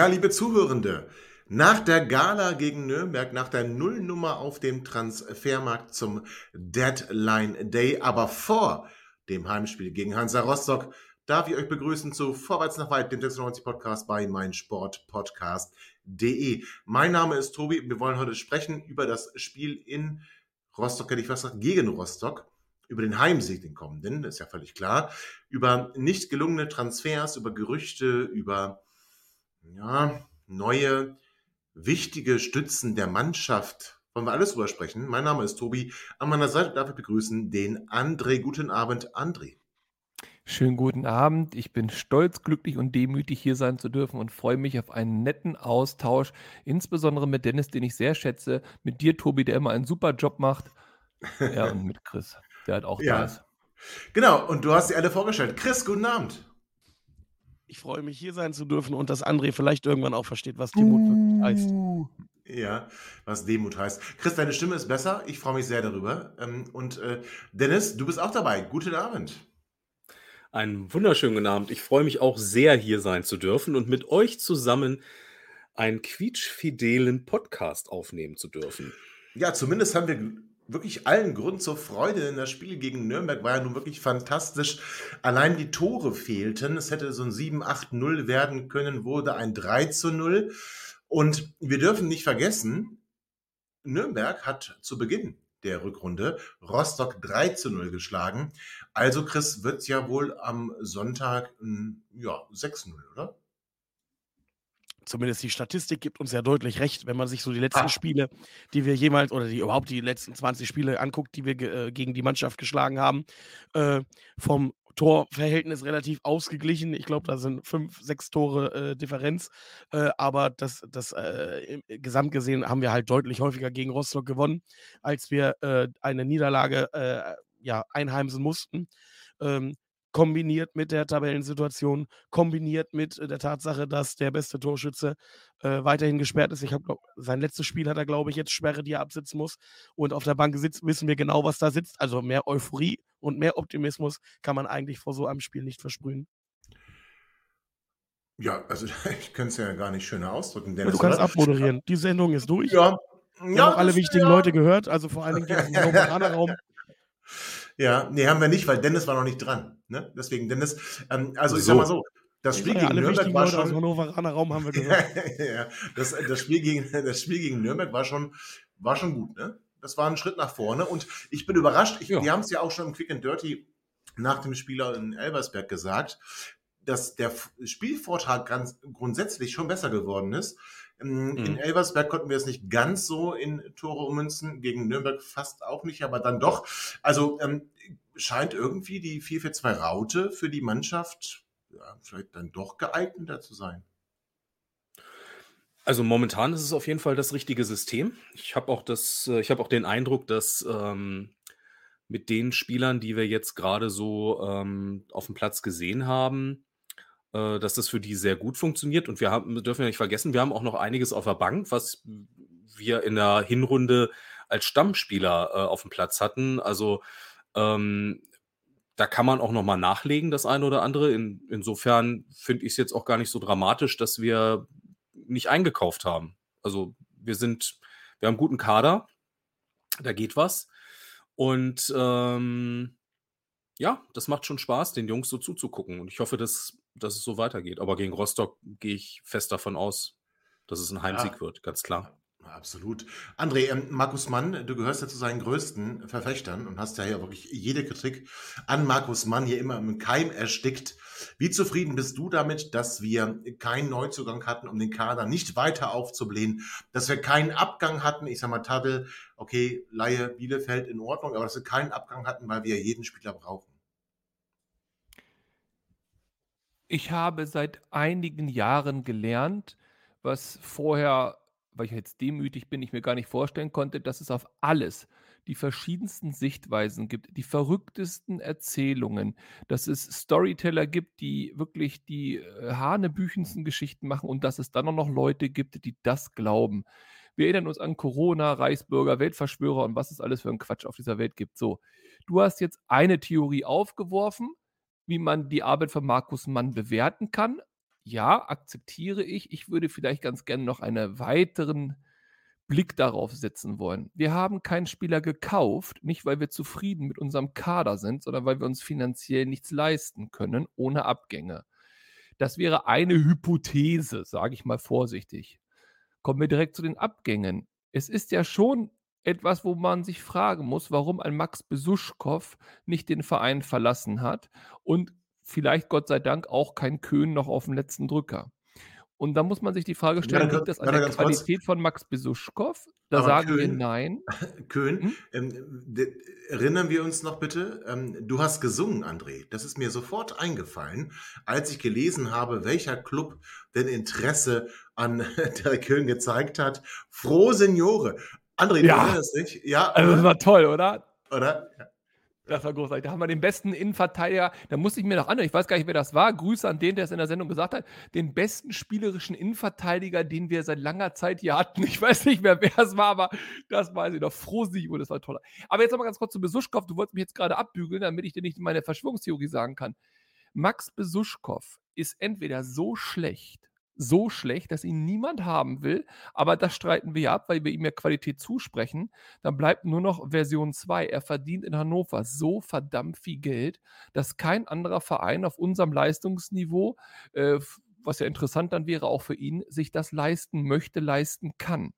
Ja, liebe Zuhörende, nach der Gala gegen Nürnberg, nach der Nullnummer auf dem Transfermarkt zum Deadline Day, aber vor dem Heimspiel gegen Hansa Rostock, darf ich euch begrüßen zu Vorwärts nach Weit, dem 96 Podcast bei meinsportpodcast.de. Mein Name ist Tobi wir wollen heute sprechen über das Spiel in Rostock, hätte ich was gesagt, gegen Rostock über den Heimsieg, den kommenden, ist ja völlig klar, über nicht gelungene Transfers, über Gerüchte, über ja, neue, wichtige Stützen der Mannschaft. Wollen wir alles drüber sprechen? Mein Name ist Tobi. An meiner Seite darf ich begrüßen den André. Guten Abend, André. Schönen guten Abend. Ich bin stolz, glücklich und demütig hier sein zu dürfen und freue mich auf einen netten Austausch, insbesondere mit Dennis, den ich sehr schätze, mit dir, Tobi, der immer einen super Job macht. Ja, und mit Chris, der halt auch ja. da ist. Genau, und du hast sie alle vorgestellt. Chris, guten Abend. Ich freue mich, hier sein zu dürfen und dass André vielleicht irgendwann auch versteht, was Demut wirklich heißt. Uh. Ja, was Demut heißt. Chris, deine Stimme ist besser. Ich freue mich sehr darüber. Ähm, und äh, Dennis, du bist auch dabei. Guten Abend. Einen wunderschönen guten Abend. Ich freue mich auch sehr, hier sein zu dürfen und mit euch zusammen einen quietschfidelen Podcast aufnehmen zu dürfen. Ja, zumindest haben wir wirklich allen Grund zur Freude, denn das Spiel gegen Nürnberg war ja nun wirklich fantastisch. Allein die Tore fehlten. Es hätte so ein 7-8-0 werden können, wurde ein 3 zu 0. Und wir dürfen nicht vergessen, Nürnberg hat zu Beginn der Rückrunde Rostock 3 zu 0 geschlagen. Also, Chris, wird es ja wohl am Sonntag ja, 6-0, oder? Zumindest die Statistik gibt uns ja deutlich recht, wenn man sich so die letzten ah. Spiele, die wir jemals oder die überhaupt die letzten 20 Spiele anguckt, die wir äh, gegen die Mannschaft geschlagen haben, äh, vom Torverhältnis relativ ausgeglichen. Ich glaube, da sind fünf, sechs Tore äh, Differenz. Äh, aber das, das äh, gesamt gesehen haben wir halt deutlich häufiger gegen Rostock gewonnen, als wir äh, eine Niederlage ja, einheimsen mussten. Ähm, kombiniert mit der Tabellensituation, kombiniert mit äh, der Tatsache, dass der beste Torschütze äh, weiterhin gesperrt ist. Ich habe sein letztes Spiel hat er, glaube ich, jetzt Sperre, die er absitzen muss. Und auf der Bank sitzt, wissen wir genau, was da sitzt. Also mehr Euphorie und mehr Optimismus kann man eigentlich vor so einem Spiel nicht versprühen. Ja, also ich könnte es ja gar nicht schöner ausdrücken. Dennis, du kannst oder? abmoderieren. Die Sendung ist durch. Ja. Wir ja, haben auch alle wichtigen ja. Leute gehört, also vor allen Dingen die aus dem Raum. Ja, nee, haben wir nicht, weil Dennis war noch nicht dran. Ne? Deswegen, Dennis, ähm, also ich sag mal so, das Spiel gegen Nürnberg war schon. Aus Hannoveraner Raum haben wir gehört. ja, das, das, Spiel gegen, das Spiel gegen Nürnberg war schon, war schon gut, ne? Das war ein Schritt nach vorne und ich bin überrascht. Ich, ja. Wir haben es ja auch schon im Quick and Dirty nach dem Spieler in Elversberg gesagt, dass der Spielvortrag ganz grundsätzlich schon besser geworden ist. In, mhm. Elversberg konnten wir es nicht ganz so in Tore ummünzen, gegen Nürnberg fast auch nicht, aber dann doch. Also ähm, scheint irgendwie die 4-4-2-Raute für die Mannschaft ja, vielleicht dann doch geeigneter zu sein. Also momentan ist es auf jeden Fall das richtige System. Ich habe auch das, äh, ich habe auch den Eindruck, dass ähm, mit den Spielern, die wir jetzt gerade so ähm, auf dem Platz gesehen haben, äh, dass das für die sehr gut funktioniert. Und wir haben, dürfen ja nicht vergessen, wir haben auch noch einiges auf der Bank, was wir in der Hinrunde als Stammspieler äh, auf dem Platz hatten. Also ähm, da kann man auch noch mal nachlegen, das eine oder andere. In, insofern finde ich es jetzt auch gar nicht so dramatisch, dass wir nicht eingekauft haben. Also wir sind, wir haben einen guten Kader, da geht was. Und ähm, ja, das macht schon Spaß, den Jungs so zuzugucken. Und ich hoffe, dass dass es so weitergeht. Aber gegen Rostock gehe ich fest davon aus, dass es ein Heimsieg ja. wird, ganz klar. Absolut. André, ähm, Markus Mann, du gehörst ja zu seinen größten Verfechtern und hast ja hier wirklich jede Kritik an Markus Mann hier immer im Keim erstickt. Wie zufrieden bist du damit, dass wir keinen Neuzugang hatten, um den Kader nicht weiter aufzublähen, dass wir keinen Abgang hatten, ich sag mal Tadel, okay, Laie Bielefeld in Ordnung, aber dass wir keinen Abgang hatten, weil wir jeden Spieler brauchen? Ich habe seit einigen Jahren gelernt, was vorher, weil ich jetzt demütig bin, ich mir gar nicht vorstellen konnte, dass es auf alles die verschiedensten Sichtweisen gibt, die verrücktesten Erzählungen, dass es Storyteller gibt, die wirklich die äh, hanebüchensten Geschichten machen und dass es dann auch noch Leute gibt, die das glauben. Wir erinnern uns an Corona, Reichsbürger, Weltverschwörer und was es alles für ein Quatsch auf dieser Welt gibt. So, du hast jetzt eine Theorie aufgeworfen, wie man die Arbeit von Markus Mann bewerten kann. Ja, akzeptiere ich. Ich würde vielleicht ganz gerne noch einen weiteren Blick darauf setzen wollen. Wir haben keinen Spieler gekauft, nicht weil wir zufrieden mit unserem Kader sind, sondern weil wir uns finanziell nichts leisten können ohne Abgänge. Das wäre eine Hypothese, sage ich mal vorsichtig. Kommen wir direkt zu den Abgängen. Es ist ja schon etwas, wo man sich fragen muss, warum ein Max Besuschkow nicht den Verein verlassen hat und vielleicht Gott sei Dank auch kein Köhn noch auf dem letzten Drücker. Und da muss man sich die Frage stellen, Warte, liegt das an der ganz kurz. Qualität von Max Besuschkow? Da sagen wir Köhn- nein. Köhn, Hm? ähm, erinnern wir uns noch bitte, ähm, du hast gesungen, André. Das ist mir sofort eingefallen, als ich gelesen habe, welcher Club denn Interesse an Derek Köhn gezeigt hat. Frohe Seniore. André, du Ja. erinnerst dich? Ja, Also das war toll, oder? oder? Das war großartig. Da haben wir den besten Innenverteidiger. Da musste ich mir noch anhören. Ich weiß gar nicht, wer das war. Grüße an den, der es in der Sendung gesagt hat. Den besten spielerischen Innenverteidiger, den wir seit langer Zeit hier hatten. Ich weiß nicht mehr, wer es war, aber das weiß ich noch. Frohsio, das war toll. Aber jetzt noch mal ganz kurz zu Besuschkow. Du wolltest mich jetzt gerade abbügeln, damit ich dir nicht meine Verschwörungstheorie sagen kann. Max Besuschkow ist entweder so schlecht, so schlecht, dass ihn niemand haben will, aber das streiten wir ja ab, weil wir ihm ja Qualität zusprechen. Dann bleibt nur noch Version 2. Er verdient in Hannover so verdammt viel Geld, dass kein anderer Verein auf unserem Leistungsniveau, äh, was ja interessant dann wäre auch für ihn, sich das leisten möchte, leisten kann.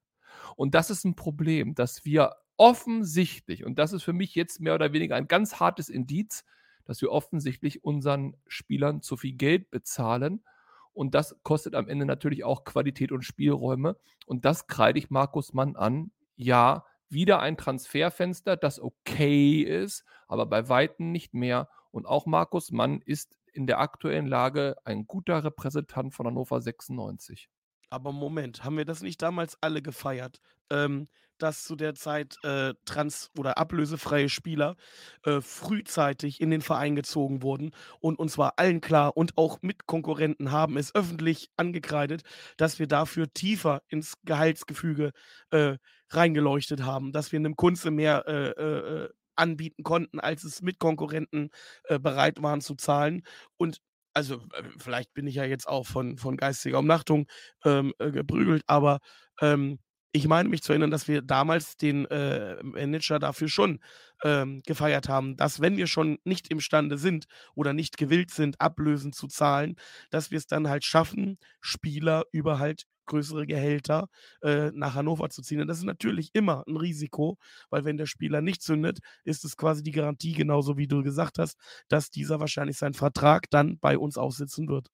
Und das ist ein Problem, dass wir offensichtlich, und das ist für mich jetzt mehr oder weniger ein ganz hartes Indiz, dass wir offensichtlich unseren Spielern zu viel Geld bezahlen. Und das kostet am Ende natürlich auch Qualität und Spielräume. Und das kreide ich Markus Mann an. Ja, wieder ein Transferfenster, das okay ist, aber bei Weitem nicht mehr. Und auch Markus Mann ist in der aktuellen Lage ein guter Repräsentant von Hannover 96. Aber Moment, haben wir das nicht damals alle gefeiert? Ähm, dass zu der Zeit äh, trans- oder ablösefreie Spieler äh, frühzeitig in den Verein gezogen wurden und uns war allen klar und auch Mitkonkurrenten haben es öffentlich angekreidet, dass wir dafür tiefer ins Gehaltsgefüge äh, reingeleuchtet haben, dass wir einem Kunze mehr äh, äh, äh, anbieten konnten, als es Mitkonkurrenten äh, bereit waren zu zahlen. Und also vielleicht bin ich ja jetzt auch von, von geistiger Umnachtung ähm, äh, geprügelt, aber ähm, ich meine mich zu erinnern, dass wir damals den äh, Manager dafür schon ähm, gefeiert haben, dass wenn wir schon nicht imstande sind oder nicht gewillt sind, Ablösen zu zahlen, dass wir es dann halt schaffen, Spieler über halt größere Gehälter äh, nach Hannover zu ziehen. Und das ist natürlich immer ein Risiko, weil wenn der Spieler nicht zündet, ist es quasi die Garantie, genauso wie du gesagt hast, dass dieser wahrscheinlich seinen Vertrag dann bei uns aussitzen wird.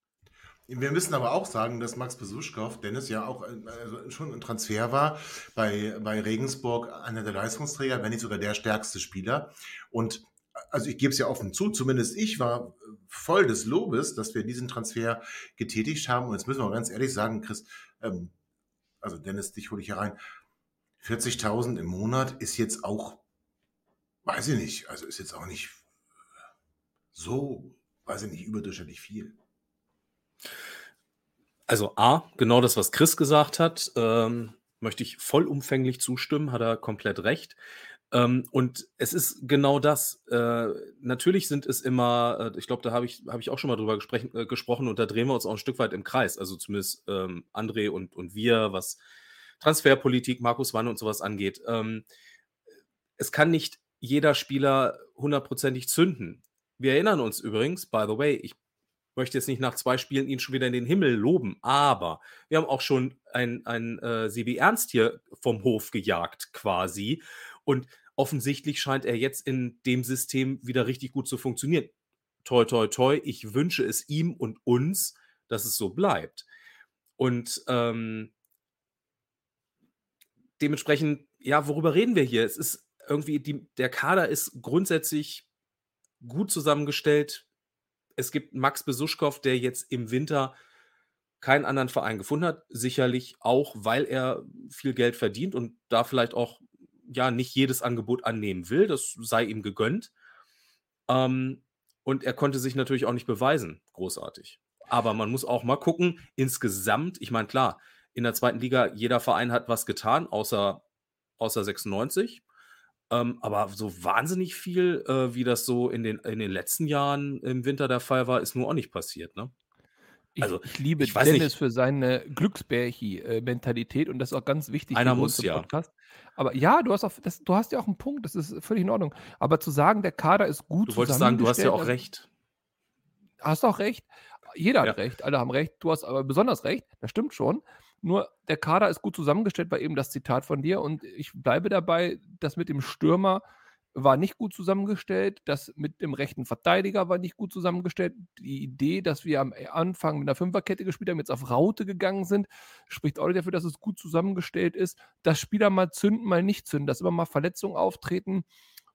Wir müssen aber auch sagen, dass Max Besuschkow, Dennis ja auch also schon ein Transfer war, bei, bei Regensburg einer der Leistungsträger, wenn nicht sogar der stärkste Spieler. Und also ich gebe es ja offen zu, zumindest ich war voll des Lobes, dass wir diesen Transfer getätigt haben. Und jetzt müssen wir ganz ehrlich sagen, Chris, ähm, also Dennis, dich hole ich hier rein. 40.000 im Monat ist jetzt auch, weiß ich nicht, also ist jetzt auch nicht so, weiß ich nicht, überdurchschnittlich viel. Also A, genau das, was Chris gesagt hat, ähm, möchte ich vollumfänglich zustimmen, hat er komplett recht. Ähm, und es ist genau das. Äh, natürlich sind es immer, äh, ich glaube, da habe ich, hab ich auch schon mal drüber äh, gesprochen und da drehen wir uns auch ein Stück weit im Kreis. Also zumindest ähm, André und, und wir, was Transferpolitik, Markus Wanne und sowas angeht. Ähm, es kann nicht jeder Spieler hundertprozentig zünden. Wir erinnern uns übrigens, by the way, ich möchte jetzt nicht nach zwei Spielen ihn schon wieder in den Himmel loben, aber wir haben auch schon ein, ein äh, Sebi Ernst hier vom Hof gejagt quasi und offensichtlich scheint er jetzt in dem System wieder richtig gut zu funktionieren. Toi, toi, toi, ich wünsche es ihm und uns, dass es so bleibt. Und ähm, dementsprechend, ja, worüber reden wir hier? Es ist irgendwie, die, der Kader ist grundsätzlich gut zusammengestellt. Es gibt Max Besuschkow, der jetzt im Winter keinen anderen Verein gefunden hat. Sicherlich auch, weil er viel Geld verdient und da vielleicht auch ja nicht jedes Angebot annehmen will. Das sei ihm gegönnt. Ähm, und er konnte sich natürlich auch nicht beweisen, großartig. Aber man muss auch mal gucken, insgesamt, ich meine, klar, in der zweiten Liga, jeder Verein hat was getan, außer, außer 96. Ähm, aber so wahnsinnig viel, äh, wie das so in den, in den letzten Jahren im Winter der Fall war, ist nur auch nicht passiert, ne? Ich, also, ich liebe ich Dennis nicht. für seine Glücksbärchi-Mentalität und das ist auch ganz wichtig. Einer muss ja. Podcast. Aber ja, du hast, auch, das, du hast ja auch einen Punkt, das ist völlig in Ordnung. Aber zu sagen, der Kader ist gut Du wolltest sagen, du hast ja auch recht. Hast auch recht. Jeder ja. hat recht, alle haben recht. Du hast aber besonders recht, das stimmt schon. Nur der Kader ist gut zusammengestellt, war eben das Zitat von dir. Und ich bleibe dabei, dass mit dem Stürmer war nicht gut zusammengestellt. Das mit dem rechten Verteidiger war nicht gut zusammengestellt. Die Idee, dass wir am Anfang mit einer Fünferkette gespielt haben, jetzt auf Raute gegangen sind, spricht auch dafür, dass es gut zusammengestellt ist. Dass Spieler mal zünden, mal nicht zünden, dass immer mal Verletzungen auftreten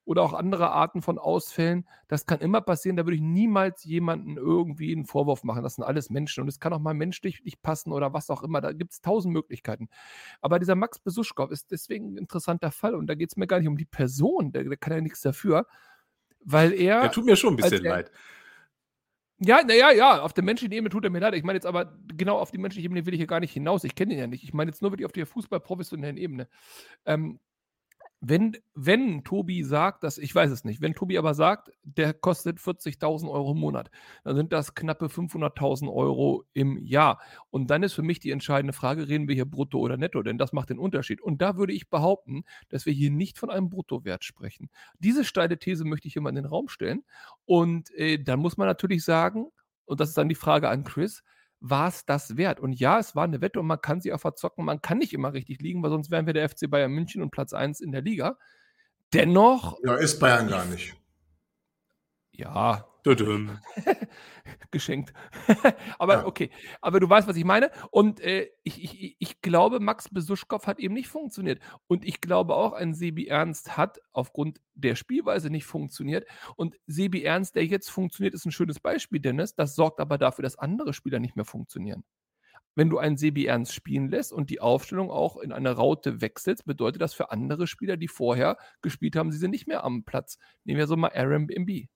oder auch andere Arten von Ausfällen. Das kann immer passieren. Da würde ich niemals jemanden irgendwie einen Vorwurf machen. Das sind alles Menschen und es kann auch mal menschlich nicht passen oder was auch immer. Da gibt es tausend Möglichkeiten. Aber dieser Max Besuschkow ist deswegen ein interessanter Fall und da geht es mir gar nicht um die Person. Der, der, kann ja nichts dafür, weil er. Der tut mir schon ein bisschen er, leid. Ja, naja, ja, auf der menschlichen Ebene tut er mir leid. Ich meine jetzt aber, genau auf die menschliche Ebene will ich hier gar nicht hinaus. Ich kenne ihn ja nicht. Ich meine jetzt nur wirklich auf der Fußballprofessionellen Ebene. Ähm, wenn, wenn Tobi sagt, dass, ich weiß es nicht, wenn Tobi aber sagt, der kostet 40.000 Euro im Monat, dann sind das knappe 500.000 Euro im Jahr. Und dann ist für mich die entscheidende Frage, reden wir hier brutto oder netto, denn das macht den Unterschied. Und da würde ich behaupten, dass wir hier nicht von einem Bruttowert sprechen. Diese steile These möchte ich hier mal in den Raum stellen. Und äh, dann muss man natürlich sagen, und das ist dann die Frage an Chris, war es das wert? Und ja, es war eine Wette und man kann sie auch verzocken. Man kann nicht immer richtig liegen, weil sonst wären wir der FC Bayern München und Platz 1 in der Liga. Dennoch. Ja, ist Bayern gar nicht. Ja. Geschenkt. aber ja. okay. Aber du weißt, was ich meine. Und äh, ich, ich, ich glaube, Max Besuschkow hat eben nicht funktioniert. Und ich glaube auch, ein Sebi Ernst hat aufgrund der Spielweise nicht funktioniert. Und Sebi Ernst, der jetzt funktioniert, ist ein schönes Beispiel, Dennis. Das sorgt aber dafür, dass andere Spieler nicht mehr funktionieren. Wenn du einen Sebi Ernst spielen lässt und die Aufstellung auch in eine Raute wechselst, bedeutet das für andere Spieler, die vorher gespielt haben, sie sind nicht mehr am Platz. Nehmen wir so mal Aaron Bimby.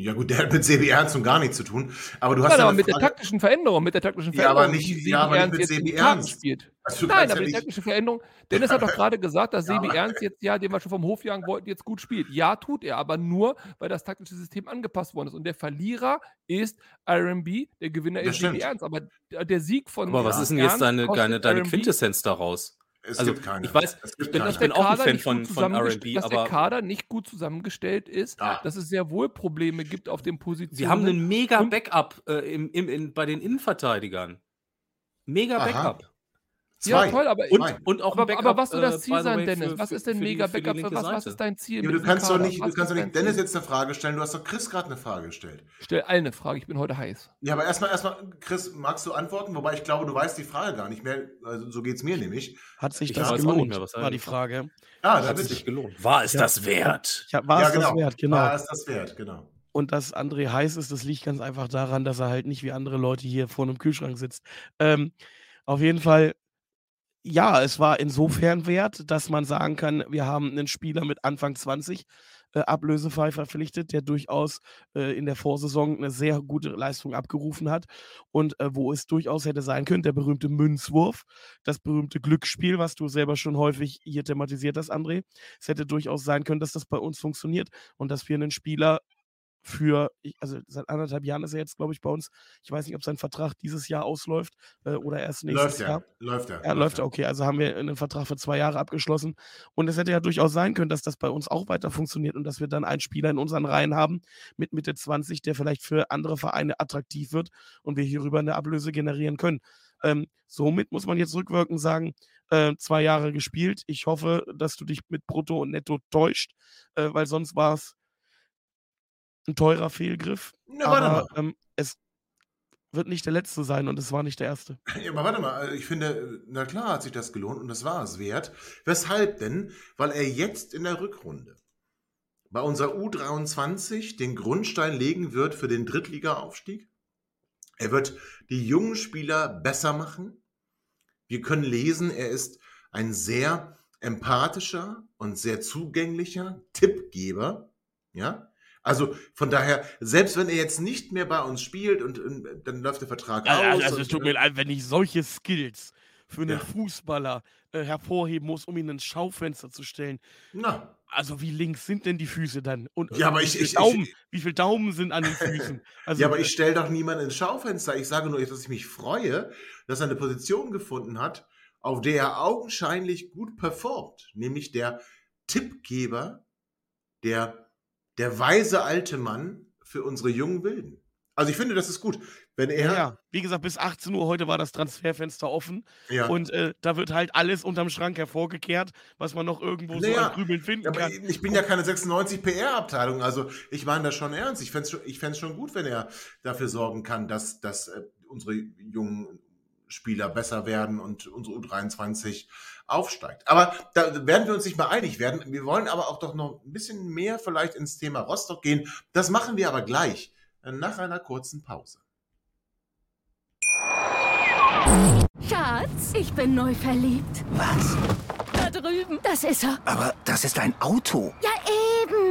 Ja gut, der hat mit Sebi Ernst und gar nichts zu tun. Aber du hast ja, aber mit Frage... der taktischen Veränderung, mit der taktischen Veränderung, ja, aber nicht, ja, aber nicht mit Sebi Ernst. Spielt. Also, Nein, aber ja die taktische Veränderung. Dennis hat doch gerade gesagt, dass Sebi Ernst jetzt, ja, den wir schon vom Hof jagen wollten, jetzt gut spielt. Ja, tut er, aber nur, weil das taktische System angepasst worden ist. Und der Verlierer ist RMB, der Gewinner ist Sebi Ernst. Aber der Sieg von. Aber was ist denn jetzt deine, deine, deine Quintessenz daraus? Es also, gibt keine. Ich weiß, ich bin, ich bin auch ein Fan von, von RB, dass aber. der Kader nicht gut zusammengestellt ist, ja. dass es sehr wohl Probleme gibt auf den Positionen. Sie haben einen mega Backup äh, im, im, in, bei den Innenverteidigern. Mega Backup. Zwei. Ja, toll, aber, und, und auch aber, Backup, aber was soll das äh, Ziel sein, Dennis? Für, was ist denn mega Backup? Für was, was, ist dein Ziel? Ja, du kannst doch nicht, du kannst doch nicht Dennis jetzt eine Frage stellen. Du hast doch Chris gerade eine Frage gestellt. Stell allen eine Frage, ich bin heute heiß. Ja, aber erstmal, erstmal, Chris, magst du antworten? Wobei ich glaube, du weißt die Frage gar nicht mehr. Also, so geht es mir nämlich. Hat sich ich das gelohnt? Mehr, war die Frage. Ah, hat es sich gelohnt. War es ja. das wert? Ja, war es genau. das wert, genau. War es das wert, genau. Und dass André heiß ist, das liegt ganz einfach daran, dass er halt nicht wie andere Leute hier vor einem Kühlschrank sitzt. Ähm, auf jeden Fall ja, es war insofern wert, dass man sagen kann, wir haben einen Spieler mit Anfang 20 äh, ablösefrei verpflichtet, der durchaus äh, in der Vorsaison eine sehr gute Leistung abgerufen hat und äh, wo es durchaus hätte sein können, der berühmte Münzwurf, das berühmte Glücksspiel, was du selber schon häufig hier thematisiert hast, André. Es hätte durchaus sein können, dass das bei uns funktioniert und dass wir einen Spieler für, also seit anderthalb Jahren ist er jetzt, glaube ich, bei uns. Ich weiß nicht, ob sein Vertrag dieses Jahr ausläuft äh, oder erst nächstes läuft Jahr. Ja. Läuft er. Ja, läuft er, okay. Also haben wir einen Vertrag für zwei Jahre abgeschlossen. Und es hätte ja durchaus sein können, dass das bei uns auch weiter funktioniert und dass wir dann einen Spieler in unseren Reihen haben mit Mitte 20, der vielleicht für andere Vereine attraktiv wird und wir hierüber eine Ablöse generieren können. Ähm, somit muss man jetzt rückwirkend sagen, äh, zwei Jahre gespielt. Ich hoffe, dass du dich mit Brutto und Netto täuscht, äh, weil sonst war es ein teurer Fehlgriff. Ja, aber ähm, es wird nicht der letzte sein und es war nicht der erste. Ja, aber warte mal, ich finde, na klar hat sich das gelohnt und es war es wert. Weshalb denn? Weil er jetzt in der Rückrunde bei unserer U23 den Grundstein legen wird für den Drittliga-Aufstieg. Er wird die jungen Spieler besser machen. Wir können lesen, er ist ein sehr empathischer und sehr zugänglicher Tippgeber. Ja, also von daher, selbst wenn er jetzt nicht mehr bei uns spielt und, und dann läuft der Vertrag Also, aus. also es und, tut mir leid, wenn ich solche Skills für einen Ja. Fußballer äh, hervorheben muss, um ihn ins Schaufenster zu stellen. na, Also wie links sind denn die Füße dann? Und Ja, aber wie ich- viel ich- ich- Daumen, wie viele Daumen sind an den Füßen? Also, ja, aber ich stelle doch niemanden ins Schaufenster. Ich sage nur, dass ich mich freue, dass er eine Position gefunden hat, auf der er augenscheinlich gut performt, nämlich der Tippgeber, der, der weise alte Mann für unsere jungen Wilden. Also ich finde, das ist gut. Wenn er, ja, wie gesagt, bis 18 Uhr heute war das Transferfenster offen ja, und äh, da wird halt alles unterm Schrank hervorgekehrt, was man noch irgendwo so Naja, an Grübeln finden aber kann. ich bin ja keine 96 PR-Abteilung, also ich meine das schon ernst. Ich fände es schon, ich schon gut, wenn er dafür sorgen kann, dass, dass äh, unsere jungen Spieler besser werden und unsere U23 aufsteigt. Aber da werden wir uns nicht mal einig werden. Wir wollen aber auch doch noch ein bisschen mehr vielleicht ins Thema Rostock gehen. Das machen wir aber gleich, äh, nach einer kurzen Pause. Schatz, ich bin neu verliebt. Was? Da drüben. Das ist er. Aber das ist ein Auto. Ja,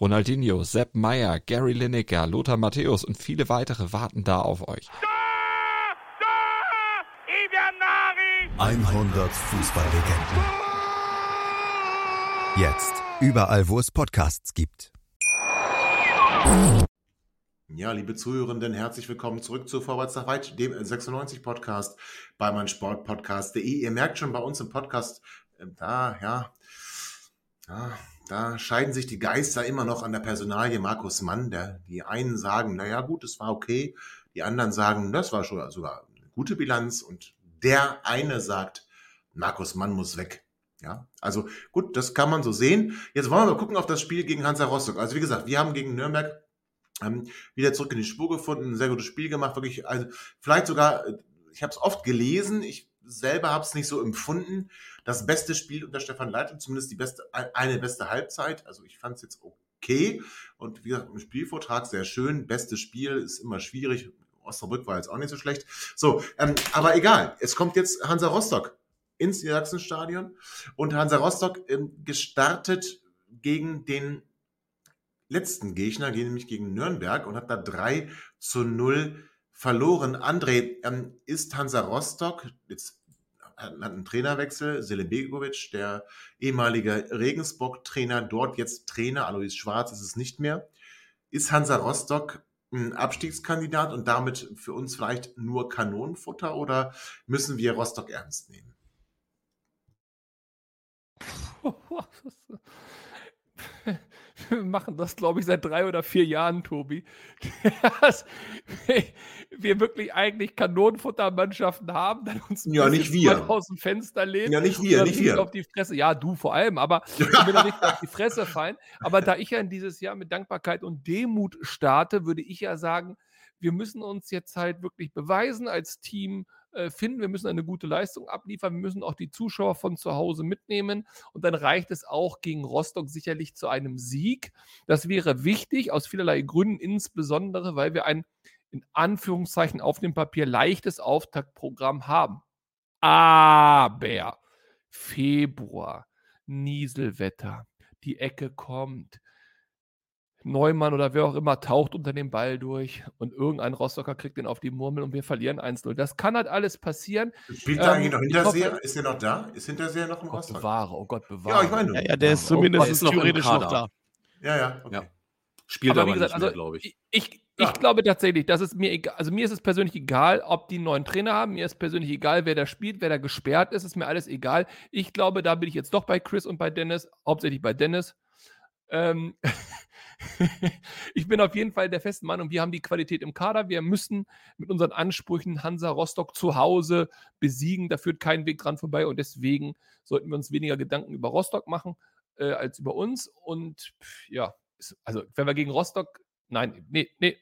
Ronaldinho, Sepp Meyer, Gary Lineker, Lothar Matthäus und viele weitere warten da auf euch. 100 Fußballlegenden. Jetzt überall, wo es Podcasts gibt. Ja, liebe Zuhörenden, herzlich willkommen zurück zu Vorwärts nach Weit, dem 96-Podcast bei meinsportpodcast.de. Ihr merkt schon bei uns im Podcast, äh, da, ja, ja, da scheiden sich die Geister immer noch an der Personalie Markus Mann. Der, die einen sagen, naja gut, es war okay. Die anderen sagen, das war schon sogar eine gute Bilanz. Und der eine sagt, Markus Mann muss weg. Ja, also gut, das kann man so sehen. Jetzt wollen wir mal gucken auf das Spiel gegen Hansa Rostock. Also wie gesagt, wir haben gegen Nürnberg ähm, wieder zurück in die Spur gefunden, ein sehr gutes Spiel gemacht, wirklich, also vielleicht sogar, äh, ich habe es oft gelesen, ich selber habe es nicht so empfunden, das beste Spiel unter Stefan Leitl, zumindest die beste, eine beste Halbzeit, also ich fand es jetzt okay. Und wie gesagt, im Spielvortrag sehr schön, bestes Spiel ist immer schwierig, Osnabrück war jetzt auch nicht so schlecht, so, ähm, aber egal, es kommt jetzt Hansa Rostock ins Niedersachsenstadion und Hansa Rostock ähm, gestartet gegen den letzten Gegner, nämlich gegen Nürnberg und hat da 3 zu 0 verloren. André, ähm, ist Hansa Rostock, jetzt hat einen Trainerwechsel, Selebegovic, der ehemalige Regensburg-Trainer, dort jetzt Trainer, Alois Schwarz ist es nicht mehr. Ist Hansa Rostock ein Abstiegskandidat und damit für uns vielleicht nur Kanonenfutter oder müssen wir Rostock ernst nehmen? Wir machen das, glaube ich, seit drei oder vier Jahren, Tobi. Dass wir wirklich eigentlich Kanonenfuttermannschaften haben, dann uns Ja, nicht wir. aus dem Fenster lehnen. Ja, nicht wir, nicht wir. Auf die Fresse. Ja, du vor allem, aber ich will nicht auf die Fresse fallen. Aber da ich ja in dieses Jahr mit Dankbarkeit und Demut starte, würde ich ja sagen, wir müssen uns jetzt halt wirklich beweisen als Team, äh, finden, wir müssen eine gute Leistung abliefern, wir müssen auch die Zuschauer von zu Hause mitnehmen und dann reicht es auch gegen Rostock sicherlich zu einem Sieg. Das wäre wichtig aus vielerlei Gründen, insbesondere weil wir ein in Anführungszeichen auf dem Papier leichtes Auftaktprogramm haben. Aber Februar, Nieselwetter, die Ecke kommt, Neumann oder wer auch immer taucht unter dem Ball durch und irgendein Rostocker kriegt den auf die Murmel und wir verlieren 1-0. Das kann halt alles passieren. Spielt da Ähm, eigentlich noch ich Hinterseher? hoffe- Ist er noch da? Ist Hinterseher noch im Gott Rostock? bewahre, oh Gott bewahre. Ja, ich meine. Ja, ja, der ist Oh, zumindest der ist noch im theoretisch noch Kader. da. Ja, ja, okay. Ja. Spielt aber aber, gesagt, nicht mehr, also glaube ich. ich, ich, Ja. ich glaube tatsächlich, dass es mir egal, also mir ist es persönlich egal, ob die einen neuen Trainer haben, mir ist persönlich egal, wer da spielt, wer da gesperrt ist, ist mir alles egal. Ich glaube, da bin ich jetzt doch bei Chris und bei Dennis, hauptsächlich bei Dennis. Ähm, ich bin auf jeden Fall der festen Meinung, wir haben die Qualität im Kader. Wir müssen mit unseren Ansprüchen Hansa Rostock zu Hause besiegen. Da führt kein Weg dran vorbei und deswegen sollten wir uns weniger Gedanken über Rostock machen äh, als über uns. Und ja, also wenn wir gegen Rostock, nein, nee, nee,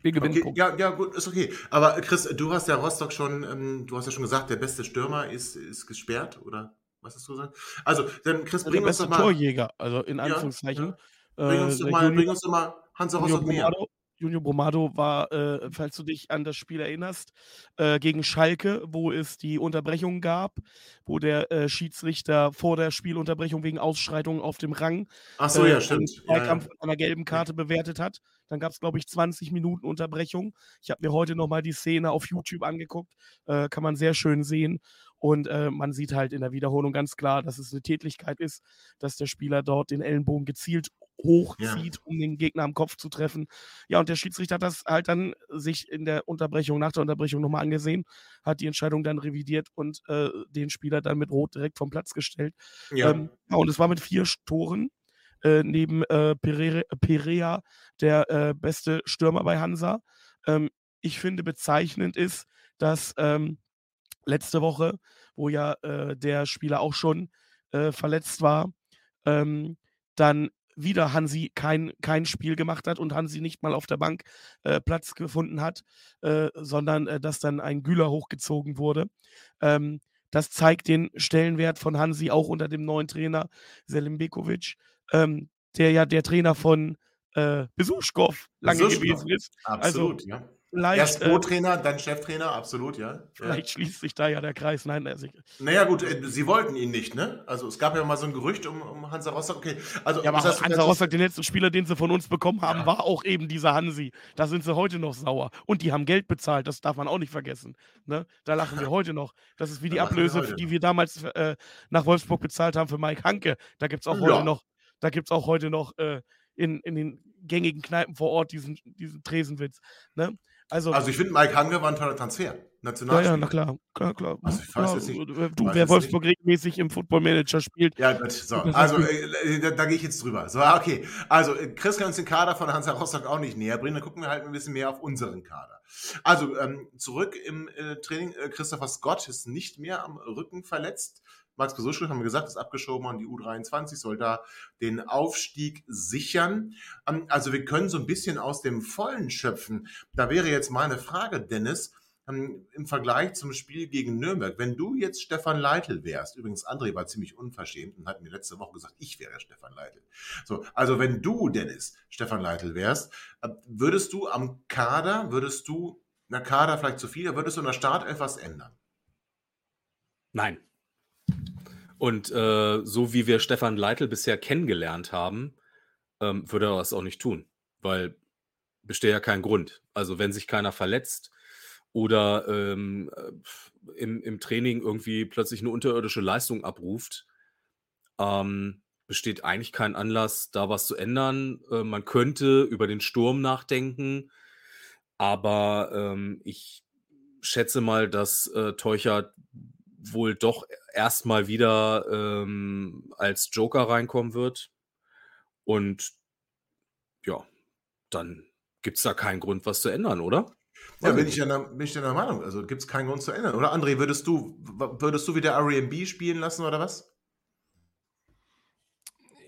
wir gewinnen. Okay, ja, ja, gut, ist okay. Aber Chris, du hast ja Rostock schon, ähm, du hast ja schon gesagt, der beste Stürmer ist, ist gesperrt, oder was hast du gesagt? Also, dann Chris, bring der uns doch mal. Torjäger, also in Anführungszeichen. Ja, ja. Bring uns, doch mal, bring uns doch mal Hansa Rostock näher. Junior Bromado war, äh, falls du dich an das Spiel erinnerst, äh, gegen Schalke, wo es die Unterbrechung gab, wo der äh, Schiedsrichter vor der Spielunterbrechung wegen Ausschreitungen auf dem Rang Ach so, ja, stimmt. den Zweikampf ja, ja. einer gelben Karte bewertet hat. Dann gab es, glaube ich, 20 Minuten Unterbrechung. Ich habe mir heute nochmal die Szene auf YouTube angeguckt. Äh, kann man sehr schön sehen. Und äh, man sieht halt in der Wiederholung ganz klar, dass es eine Tätlichkeit ist, dass der Spieler dort den Ellenbogen gezielt hochzieht, ja. um den Gegner am Kopf zu treffen. Ja, und der Schiedsrichter hat das halt dann sich in der Unterbrechung, nach der Unterbrechung nochmal angesehen, hat die Entscheidung dann revidiert und äh, den Spieler dann mit Rot direkt vom Platz gestellt. Ja. Ähm, ja und es war mit vier Toren. Äh, neben äh, Pereira, Perea der äh, beste Stürmer bei Hansa. Ähm, ich finde bezeichnend ist, dass ähm, letzte Woche, wo ja äh, der Spieler auch schon äh, verletzt war, ähm, dann wieder Hansi kein, kein Spiel gemacht hat und Hansi nicht mal auf der Bank äh, Platz gefunden hat, äh, sondern äh, dass dann ein Güler hochgezogen wurde. Ähm, das zeigt den Stellenwert von Hansi auch unter dem neuen Trainer Selim Bekovic, ähm, der ja der Trainer von äh, Besuschkow lange Besuschkow. gewesen ist. Also Absolut, also, ja. Vielleicht, Erst Co-Trainer, äh, dann Cheftrainer, absolut, ja. Vielleicht ja. schließt sich da ja der Kreis. Nein, also Naja, gut, äh, sie wollten ihn nicht, ne? Also es gab ja mal so ein Gerücht um, um Hansa Rostock. Okay, also ja, aber Hansa Rostock, den letzten Spieler, den sie von uns bekommen haben, ja. war auch eben dieser Hansi. Da sind sie heute noch sauer. Und die haben Geld bezahlt, das darf man auch nicht vergessen. Ne? Da lachen wir heute noch. Das ist wie die Ablöse, die wir damals äh, nach Wolfsburg bezahlt haben für Mike Hanke. Da gibt es auch heute noch, da gibt es auch heute noch äh, in, in den gängigen Kneipen vor Ort diesen, diesen Tresenwitz. Ne? Also, also ich finde, Mike Hange war ein toller Transfer. National. Ja, ja, na klar. klar, klar. Also ich weiß ja, nicht, du, wer Wolfsburg nicht. regelmäßig im Football Manager spielt. Ja, gut. So, also äh, da, da gehe ich jetzt drüber. So, okay. Also äh, Chris kann uns den Kader von Hansa Rostock auch nicht näher bringen. Dann gucken wir halt ein bisschen mehr auf unseren Kader. Also ähm, zurück im äh, Training. Äh, Christopher Scott ist nicht mehr am Rücken verletzt. Max Besuschel, haben wir gesagt, ist abgeschoben an die U23, soll da den Aufstieg sichern. Ähm, also wir können so ein bisschen aus dem Vollen schöpfen. Da wäre jetzt meine Frage, Dennis, ähm, im Vergleich zum Spiel gegen Nürnberg. Wenn du jetzt Stefan Leitl wärst, übrigens André war ziemlich unverschämt und hat mir letzte Woche gesagt, ich wäre Stefan Leitl. So, also wenn du, Dennis, Stefan Leitl wärst, äh, würdest du am Kader, würdest du, na Kader vielleicht zu viel, würdest du in der Start etwas ändern? Nein. Und äh, so wie wir Stefan Leitl bisher kennengelernt haben, ähm, würde er das auch nicht tun, weil besteht ja kein Grund. Also wenn sich keiner verletzt oder ähm, äh, im, im Training irgendwie plötzlich eine unterirdische Leistung abruft, ähm, besteht eigentlich kein Anlass, da was zu ändern. Äh, man könnte über den Sturm nachdenken, aber ähm, ich schätze mal, dass äh, Teuchert wohl doch erstmal wieder ähm, als Joker reinkommen wird. Und ja, dann gibt es da keinen Grund, was zu ändern, oder? Ja, bin ich, ja der, bin ich der Meinung. Also gibt es keinen Grund zu ändern. Oder André, würdest du, würdest du wieder RMB spielen lassen oder was?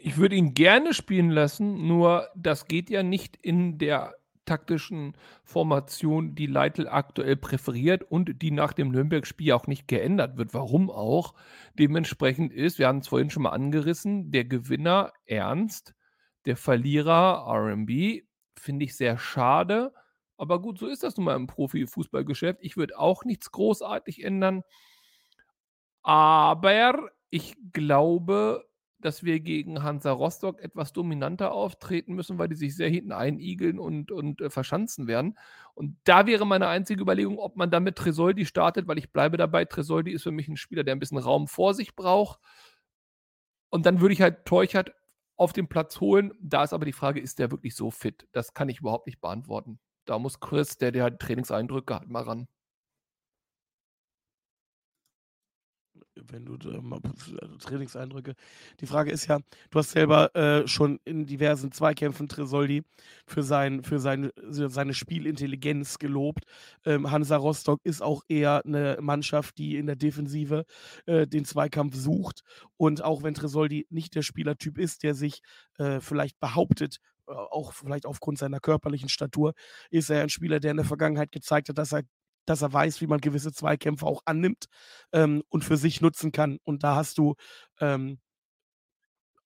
Ich würde ihn gerne spielen lassen, nur das geht ja nicht in der taktischen Formation, die Leitl aktuell präferiert und die nach dem Nürnberg-Spiel auch nicht geändert wird. Warum auch? Dementsprechend ist, wir haben es vorhin schon mal angerissen, der Gewinner Ernst, der Verlierer RB, finde ich sehr schade. Aber gut, so ist das nun mal im Profifußballgeschäft. Ich würde auch nichts großartig ändern. Aber ich glaube, dass wir gegen Hansa Rostock etwas dominanter auftreten müssen, weil die sich sehr hinten einigeln und, und äh, verschanzen werden. Und da wäre meine einzige Überlegung, ob man damit Tresoldi startet, weil ich bleibe dabei, Tresoldi ist für mich ein Spieler, der ein bisschen Raum vor sich braucht. Und dann würde ich halt Teuchert auf den Platz holen. Da ist aber die Frage, ist der wirklich so fit? Das kann ich überhaupt nicht beantworten. Da muss Chris, der, der halt Trainingseindrücke hat, mal ran. Wenn du äh, Trainingseindrücke. Die Frage ist ja, du hast selber äh, schon in diversen Zweikämpfen Tresoldi für, sein, für sein, seine Spielintelligenz gelobt. Ähm, Hansa Rostock ist auch eher eine Mannschaft, die in der Defensive äh, den Zweikampf sucht. Und auch wenn Tresoldi nicht der Spielertyp ist, der sich äh, vielleicht behauptet, äh, auch vielleicht aufgrund seiner körperlichen Statur, ist er ein Spieler, der in der Vergangenheit gezeigt hat, dass er dass er weiß, wie man gewisse Zweikämpfe auch annimmt ähm, und für sich nutzen kann. Und da hast du ähm,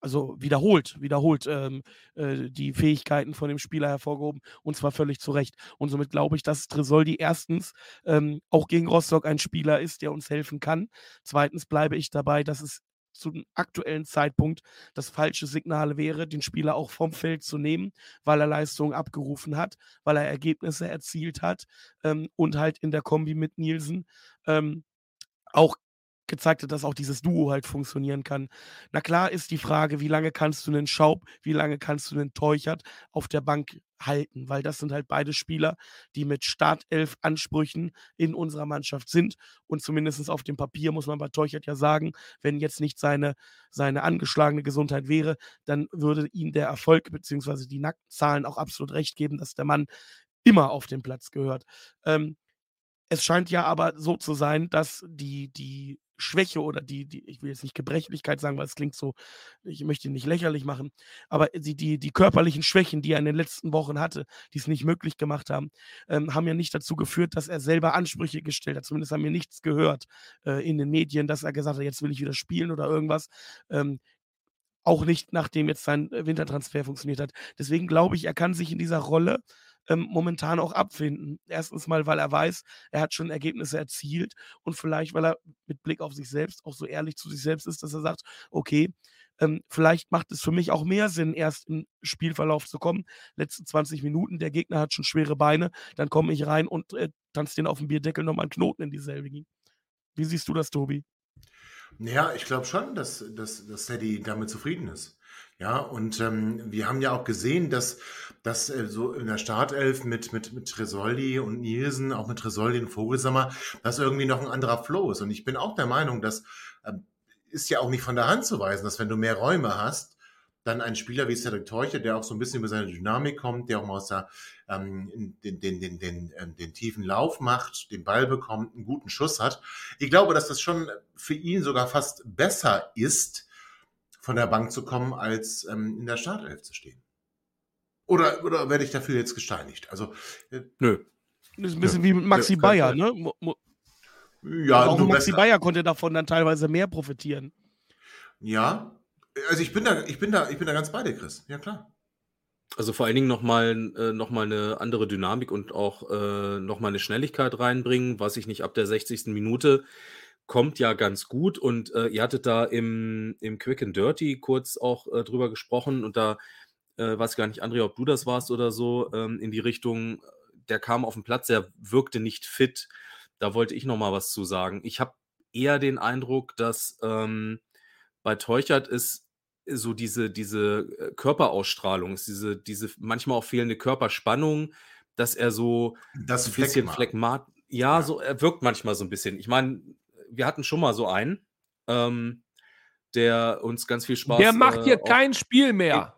also wiederholt, wiederholt ähm, äh, die Fähigkeiten von dem Spieler hervorgehoben und zwar völlig zu Recht. Und somit glaube ich, dass Tresoldi erstens ähm, auch gegen Rostock ein Spieler ist, der uns helfen kann. Zweitens bleibe ich dabei, dass es zum aktuellen Zeitpunkt das falsche Signal wäre, den Spieler auch vom Feld zu nehmen, weil er Leistungen abgerufen hat, weil er Ergebnisse erzielt hat ähm, und halt in der Kombi mit Nielsen ähm, auch gezeigt hat, dass auch dieses Duo halt funktionieren kann. Na klar ist die Frage, wie lange kannst du einen Schaub, wie lange kannst du einen Teuchert auf der Bank halten, weil das sind halt beide Spieler, die mit Startelf-Ansprüchen in unserer Mannschaft sind und zumindest auf dem Papier muss man bei Teuchert ja sagen, wenn jetzt nicht seine, seine angeschlagene Gesundheit wäre, dann würde ihm der Erfolg bzw. die Nacktzahlen auch absolut recht geben, dass der Mann immer auf den Platz gehört. Ähm, es scheint ja aber so zu sein, dass die, die Schwäche oder die, die, ich will jetzt nicht Gebrechlichkeit sagen, weil es klingt so, ich möchte ihn nicht lächerlich machen, aber die, die, die körperlichen Schwächen, die er in den letzten Wochen hatte, die es nicht möglich gemacht haben, ähm, haben ja nicht dazu geführt, dass er selber Ansprüche gestellt hat. Zumindest haben wir nichts gehört äh, in den Medien, dass er gesagt hat, jetzt will ich wieder spielen oder irgendwas. Ähm, auch nicht, nachdem jetzt sein Wintertransfer funktioniert hat. Deswegen glaube ich, er kann sich in dieser Rolle ähm, momentan auch abfinden. Erstens mal, weil er weiß, er hat schon Ergebnisse erzielt und vielleicht, weil er mit Blick auf sich selbst auch so ehrlich zu sich selbst ist, dass er sagt, okay, ähm, vielleicht macht es für mich auch mehr Sinn, erst im Spielverlauf zu kommen. Letzte 20 Minuten, der Gegner hat schon schwere Beine, dann komme ich rein und äh, tanze den auf dem Bierdeckel nochmal einen Knoten in dieselbe. Wie siehst du das, Tobi? Ja, ich glaube schon, dass, dass, dass Sadie damit zufrieden ist. Ja, und ähm, wir haben ja auch gesehen, dass, dass äh, so in der Startelf mit, mit, mit Tresoldi und Nielsen, auch mit Tresoldi und Vogelsammer, dass irgendwie noch ein anderer Flow ist. Und ich bin auch der Meinung, dass ähm, ist ja auch nicht von der Hand zu weisen, dass wenn du mehr Räume hast, dann ein Spieler wie Cedric Teuche, der auch so ein bisschen über seine Dynamik kommt, der auch mal aus der, ähm, den, den, den, den, ähm, den tiefen Lauf macht, den Ball bekommt, einen guten Schuss hat. Ich glaube, dass das schon für ihn sogar fast besser ist, von der Bank zu kommen, als ähm, in der Startelf zu stehen. Oder, oder werde ich dafür jetzt gesteinigt? Also, äh, Nö. Das ist ein bisschen Nö. wie mit Maxi Nö, Bayer, ne? Mo ja, auch Maxi besser. Bayer konnte davon dann teilweise mehr profitieren. Ja, also ich bin da, ich bin da, ich bin da ganz bei dir, Chris. Ja, klar. Also vor allen Dingen nochmal äh, noch eine andere Dynamik und auch äh, nochmal eine Schnelligkeit reinbringen, was ich nicht ab der 60. Minute kommt ja ganz gut und äh, ihr hattet da im, im Quick and Dirty kurz auch drüber gesprochen und da weiß gar nicht, André, ob du das warst oder so, ähm, in die Richtung, der kam auf den Platz, der wirkte nicht fit. Da wollte ich nochmal was zu sagen. Ich habe eher den Eindruck, dass ähm, bei Teuchert ist so diese, diese äh, Körperausstrahlung, ist diese, diese manchmal auch fehlende Körperspannung, dass er so das ein bisschen phlegmat. Ja, so, er wirkt manchmal so ein bisschen. Ich meine, wir hatten schon mal so einen, ähm, der uns ganz viel Spaß. Der macht äh, hier kein Spiel mehr.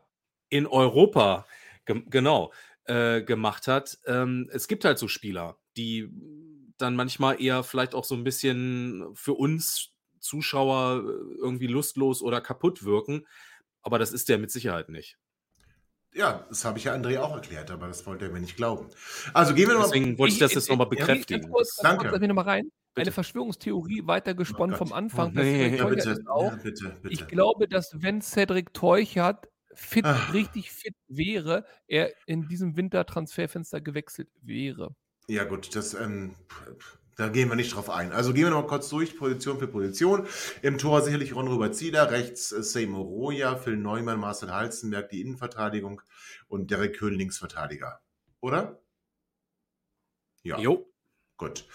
In, in Europa, ge genau, äh, gemacht hat. Ähm, es gibt halt so Spieler, die dann manchmal eher vielleicht auch so ein bisschen für uns Zuschauer äh, irgendwie lustlos oder kaputt wirken. Aber das ist der mit Sicherheit nicht. Ja, das habe ich ja André auch erklärt, aber das wollte er mir nicht glauben. Also gehen wir nochmal. Deswegen wollte ich das jetzt nochmal bekräftigen. Kurz, Danke. Kurz, noch mal rein. Bitte. Eine Verschwörungstheorie weitergesponnen oh vom Anfang. Oh, nee, ja, bitte. Auch, ja, bitte, bitte. Ich glaube, dass wenn Cedric Teuchert fit, Ach. richtig fit wäre, er in diesem Wintertransferfenster gewechselt wäre. Ja, gut, das, ähm, da gehen wir nicht drauf ein. Also gehen wir noch mal kurz durch, Position für Position. Im Tor sicherlich Ron Robert Zieler, rechts äh, Seymour Roja, Phil Neumann, Marcel Halzenberg, die Innenverteidigung und Derek Köhn, Linksverteidiger. Oder? Ja. Jo. Gut.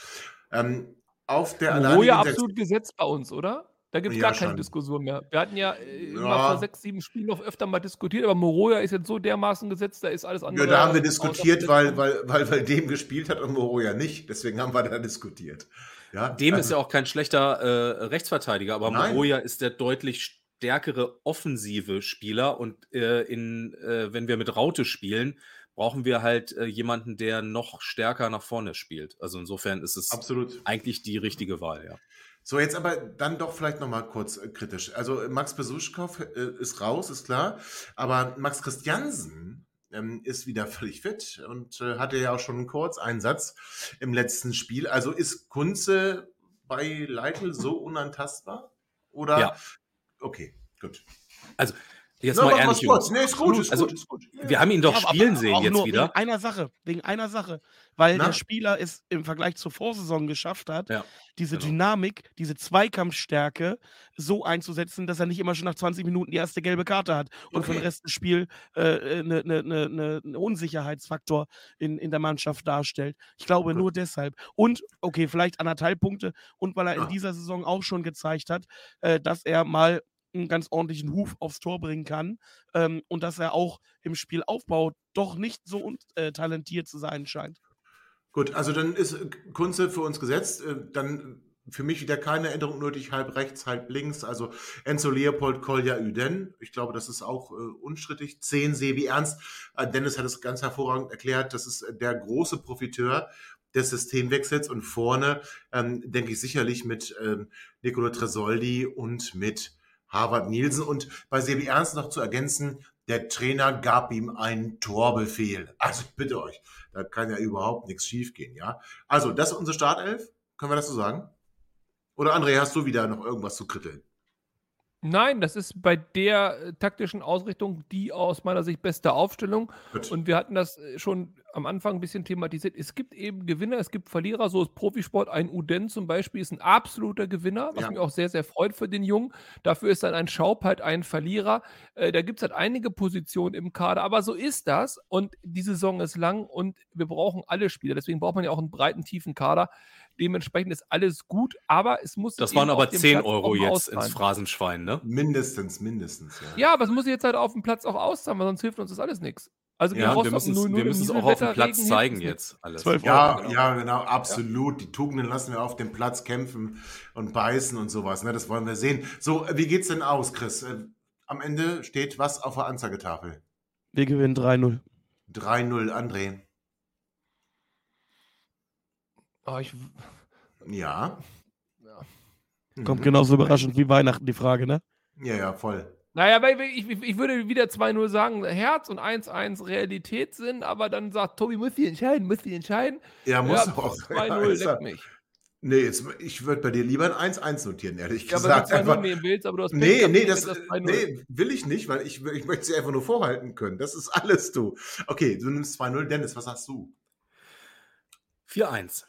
Ähm, auf der Roja absolut gesetzt bei uns, oder? Da gibt es Ja, gar keine schon. Diskussion mehr. Wir hatten ja äh, immer Ja. vor sechs, sieben Spielen noch öfter mal diskutiert, aber Moroja ist jetzt so dermaßen gesetzt, da ist alles Ja, andere. da haben wir diskutiert, weil, weil, weil, weil dem gespielt hat und Moro ja nicht. Deswegen haben wir da diskutiert. Ja, Dem ist also- ja auch kein schlechter äh, Rechtsverteidiger, aber Nein. Moroja ist der deutlich stärkere offensive Spieler und äh, in, äh, wenn wir mit Raute spielen, brauchen wir halt äh, jemanden, der noch stärker nach vorne spielt. Also insofern ist es Absolut. eigentlich die richtige Wahl, ja. So, jetzt aber dann doch vielleicht nochmal kurz äh, kritisch. Also äh, Max Besuschkow äh, ist raus, ist klar. Aber Max Christiansen ähm, ist wieder völlig fit und äh, hatte ja auch schon einen Kurzeinsatz im letzten Spiel. Also ist Kunze bei Leitl so unantastbar? Oder? Ja. Okay, gut. Also jetzt Na, mal ehrlich, kurz. Nee, ist gut, ist also, gut, ist gut. Wir haben ihn doch Ja, aber spielen sehen auch jetzt nur wieder. Wegen einer Sache, wegen einer Sache. Weil Na? der Spieler es im Vergleich zur Vorsaison geschafft hat, Ja, diese genau. Dynamik, diese Zweikampfstärke so einzusetzen, dass er nicht immer schon nach 20 Minuten die erste gelbe Karte hat und für den Okay. Rest des Spiels äh, eine ne, ne, ne, ne Unsicherheitsfaktor in, in der Mannschaft darstellt. Ich glaube Gut. nur deshalb. Und, okay, vielleicht anderthalb Punkte und weil er Ja. in dieser Saison auch schon gezeigt hat, äh, dass er mal einen ganz ordentlichen Huf aufs Tor bringen kann ähm, und dass er auch im Spielaufbau doch nicht so äh, talentiert zu sein scheint. Gut, also dann ist äh, Kunze für uns gesetzt. Äh, Dann für mich wieder keine Änderung nötig, halb rechts, halb links. Also Enzo Leopold, Kolja Üden. Ich glaube, das ist auch äh, unstrittig. Zehn Sebi Ernst. Äh, Dennis hat es ganz hervorragend erklärt. Das ist äh, der große Profiteur des Systemwechsels und vorne ähm, denke ich sicherlich mit ähm, Nicolo Tresoldi und mit Harvard Nielsen und bei Sebi Ernst noch zu ergänzen, der Trainer gab ihm einen Torbefehl. Also bitte euch, da kann ja überhaupt nichts schiefgehen, ja. Also, das ist unsere Startelf. Können wir das so sagen? Oder André, hast du wieder noch irgendwas zu kritteln? Nein, das ist bei der äh, taktischen Ausrichtung die aus meiner Sicht beste Aufstellung. Gut. Und wir hatten das äh, schon am Anfang ein bisschen thematisiert. Es gibt eben Gewinner, es gibt Verlierer, so ist Profisport. Ein Uden zum Beispiel ist ein absoluter Gewinner, was Ja. mich auch sehr, sehr freut für den Jungen. Dafür ist dann ein Schaub halt ein Verlierer. Äh, da gibt es halt einige Positionen im Kader, aber so ist das. Und die Saison ist lang und wir brauchen alle Spieler. Deswegen braucht man ja auch einen breiten, tiefen Kader. Dementsprechend ist alles gut, aber es muss. Das waren aber dem 10 Platz Euro jetzt auszahlen. ins Phrasenschwein, ne? Mindestens, mindestens, ja. Ja, aber es muss jetzt halt auf dem Platz auch auszahlen, weil sonst hilft uns das alles nichts. Also Ja, wir müssen es 0-0 wir müssen es auch auf dem Platz zeigen jetzt alles. Ja, Genau. ja, genau, absolut. Die Tugenden lassen wir auf dem Platz kämpfen und beißen und sowas. Ne? Das wollen wir sehen. So, wie geht's denn aus, Chris? Äh, Am Ende steht was auf der Anzeigetafel? Wir gewinnen 3-0. 3-0, André. Oh, ich, Ja. ja. Kommt genauso überraschend wie Weihnachten die Frage, ne? Ja, ja, voll. Naja, weil ich, ich, ich würde wieder 2-0 sagen, Herz und 1-1 Realität sind, aber dann sagt Tobi, muss die entscheiden, muss die entscheiden. Ja, muss ja, auch. 2-0 Ja, mich. Nee, jetzt, ich würde bei dir lieber ein 1-1 notieren, ehrlich Ja, aber gesagt. wenn du 2-0 Einfach, nehmen willst, aber du hast nee, Pech, nee, das, ist 2-0. nee, will ich nicht, weil ich, ich möchte sie einfach nur vorhalten können. Das ist alles du. Okay, du nimmst 2-0. Dennis, was hast du? 4-1.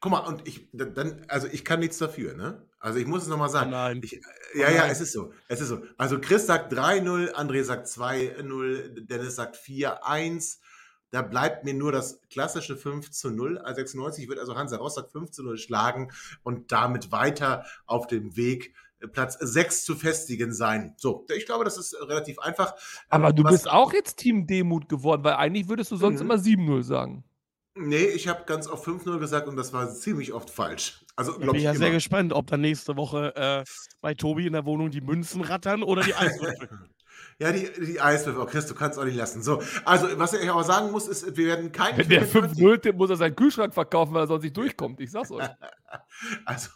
Guck mal, und ich, dann, also ich kann nichts dafür, ne? Also ich muss es nochmal Oh sagen. nein. Ich, ja, ja, nein. es ist so. Es ist so. Also Chris sagt 3-0, André sagt 2-0, Dennis sagt 4-1. Da bleibt mir nur das klassische 5 zu 0. Also 96 wird also Hansa Rostock 5 zu 0 schlagen und damit weiter auf dem Weg, äh, Platz 6 zu festigen sein. So, ich glaube, das ist relativ einfach. Aber du Was- bist auch jetzt Team Demut geworden, weil eigentlich würdest du sonst Mhm. immer 7-0 sagen. Nee, ich habe ganz oft 5-0 gesagt und das war ziemlich oft falsch. Also, Da bin ich, ja sehr gespannt, ob dann nächste Woche äh, bei Tobi in der Wohnung die Münzen rattern oder die Eiswürfel. Ja, die, die Eiswürfel. Oh, Chris, du kannst auch nicht lassen. So, also, was ich aber sagen muss, ist, wir werden kein Wenn der Quick and 5-0 tippt, muss er seinen Kühlschrank verkaufen, weil er sonst nicht durchkommt. Ich sag's euch. Also,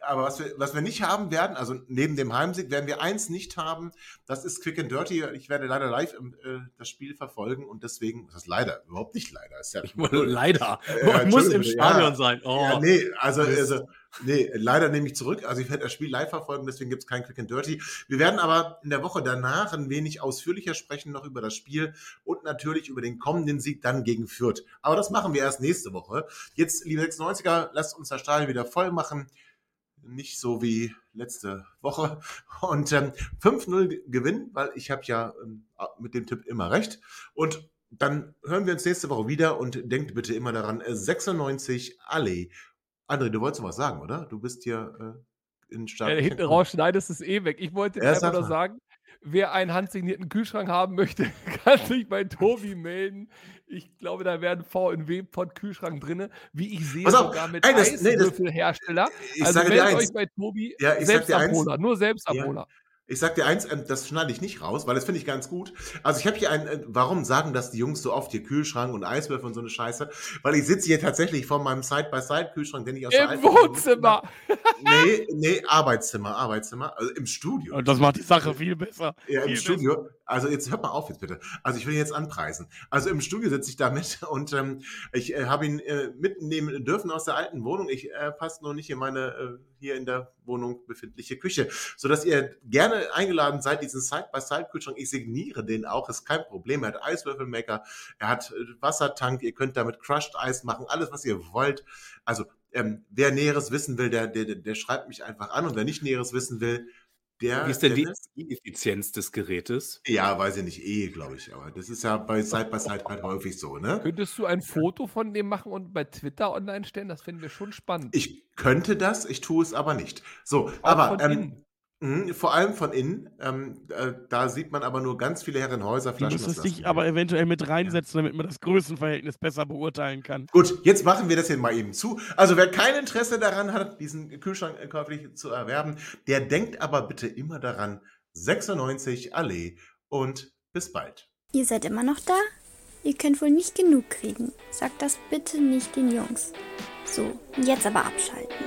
aber was wir, was wir nicht haben werden, also neben dem Heimsieg, werden wir eins nicht haben, das ist Quick and Dirty. Ich werde leider live im, äh, das Spiel verfolgen und deswegen, das ist leider, überhaupt nicht leider, ist ja Leider. Äh, Man muss im Stadion ja. sein. Oh. Ja, nee, also, also nee, leider nehme ich zurück. Also ich werde das Spiel live verfolgen, deswegen gibt es kein Quick and Dirty. Wir werden aber in der Woche danach ein wenig ausführlicher sprechen noch über das Spiel und natürlich über den kommenden Sieg dann gegen Fürth. Aber das machen wir erst nächste Woche. Jetzt, liebe 96er, lasst uns das Stadion wieder voll machen. Nicht so wie letzte Woche. Und ähm, 5-0 Gewinn, weil ich habe ja ähm, mit dem Tipp immer recht. Und dann hören wir uns nächste Woche wieder und denkt bitte immer daran, äh, 96 Allee. André, du wolltest was sagen, oder? Du bist hier in Ja, staatlichen hinten raus schneidest es eh weg. Ich wollte Ja, einfach nur sagen, wer einen handsignierten Kühlschrank haben möchte, kann sich bei Tobi melden. Ich glaube, da wäre ein VNW-Pod-Kühlschrank drin, wie ich sehe, auf, sogar mit ey, das- nee, das- Also sage dir meldet eins. euch bei Tobi, Ja, ich. Selbstabholer, nur Selbstabholer. Ich sag dir eins, ähm, das schneide ich nicht raus, weil das finde ich ganz gut. Also ich habe hier ein, äh, warum sagen das die Jungs so oft hier Kühlschrank und Eiswürfel und so eine Scheiße? Weil ich sitze hier tatsächlich vor meinem Side-by-Side-Kühlschrank, den ich aus der Im alten Wohnzimmer. Nee, nee, Arbeitszimmer, Arbeitszimmer, also im Studio. Und das macht die Sache viel besser. Ja, im Viel Studio. Also jetzt hört mal auf jetzt bitte. Also ich will ihn jetzt anpreisen. Also im Studio sitze ich damit und ähm, ich äh, habe ihn äh, mitnehmen dürfen aus der alten Wohnung. Ich äh, passt noch nicht in meine äh, hier in der Wohnung befindliche Küche, so dass ihr gerne eingeladen seid diesen Side-by-Side-Kühlschrank. Ich signiere den auch, ist kein Problem. Er hat Eiswürfelmaker, er hat äh, Wassertank. Ihr könnt damit Crushed Eis machen, alles was ihr wollt. Also ähm, wer Näheres wissen will, der, der, der schreibt mich einfach an und wer nicht Näheres wissen will, der. Wie ist denn die der- Effizienz des Gerätes? ja, weiß ich nicht, eh, glaube ich. Aber das ist ja bei Side by Side halt häufig so, ne? Könntest du ein Foto von dem machen und bei Twitter online stellen? Das finden wir schon spannend. Ich könnte das, ich tue es aber nicht. So, Auch aber ähm, innen. mh, vor allem von innen, ähm, äh, da sieht man aber nur ganz viele Herrenhäuser Du Flaschen. müsstest das dich aber eventuell mit reinsetzen, damit man das Größenverhältnis besser beurteilen kann. Gut, jetzt machen wir das hier mal eben zu. Also wer kein Interesse daran hat, diesen Kühlschrank äh, käuflich zu erwerben, der denkt aber bitte immer daran, 96 Allee und bis bald. Ihr seid immer noch da? Ihr könnt wohl nicht genug kriegen. Sagt das bitte nicht den Jungs. So, jetzt aber abschalten.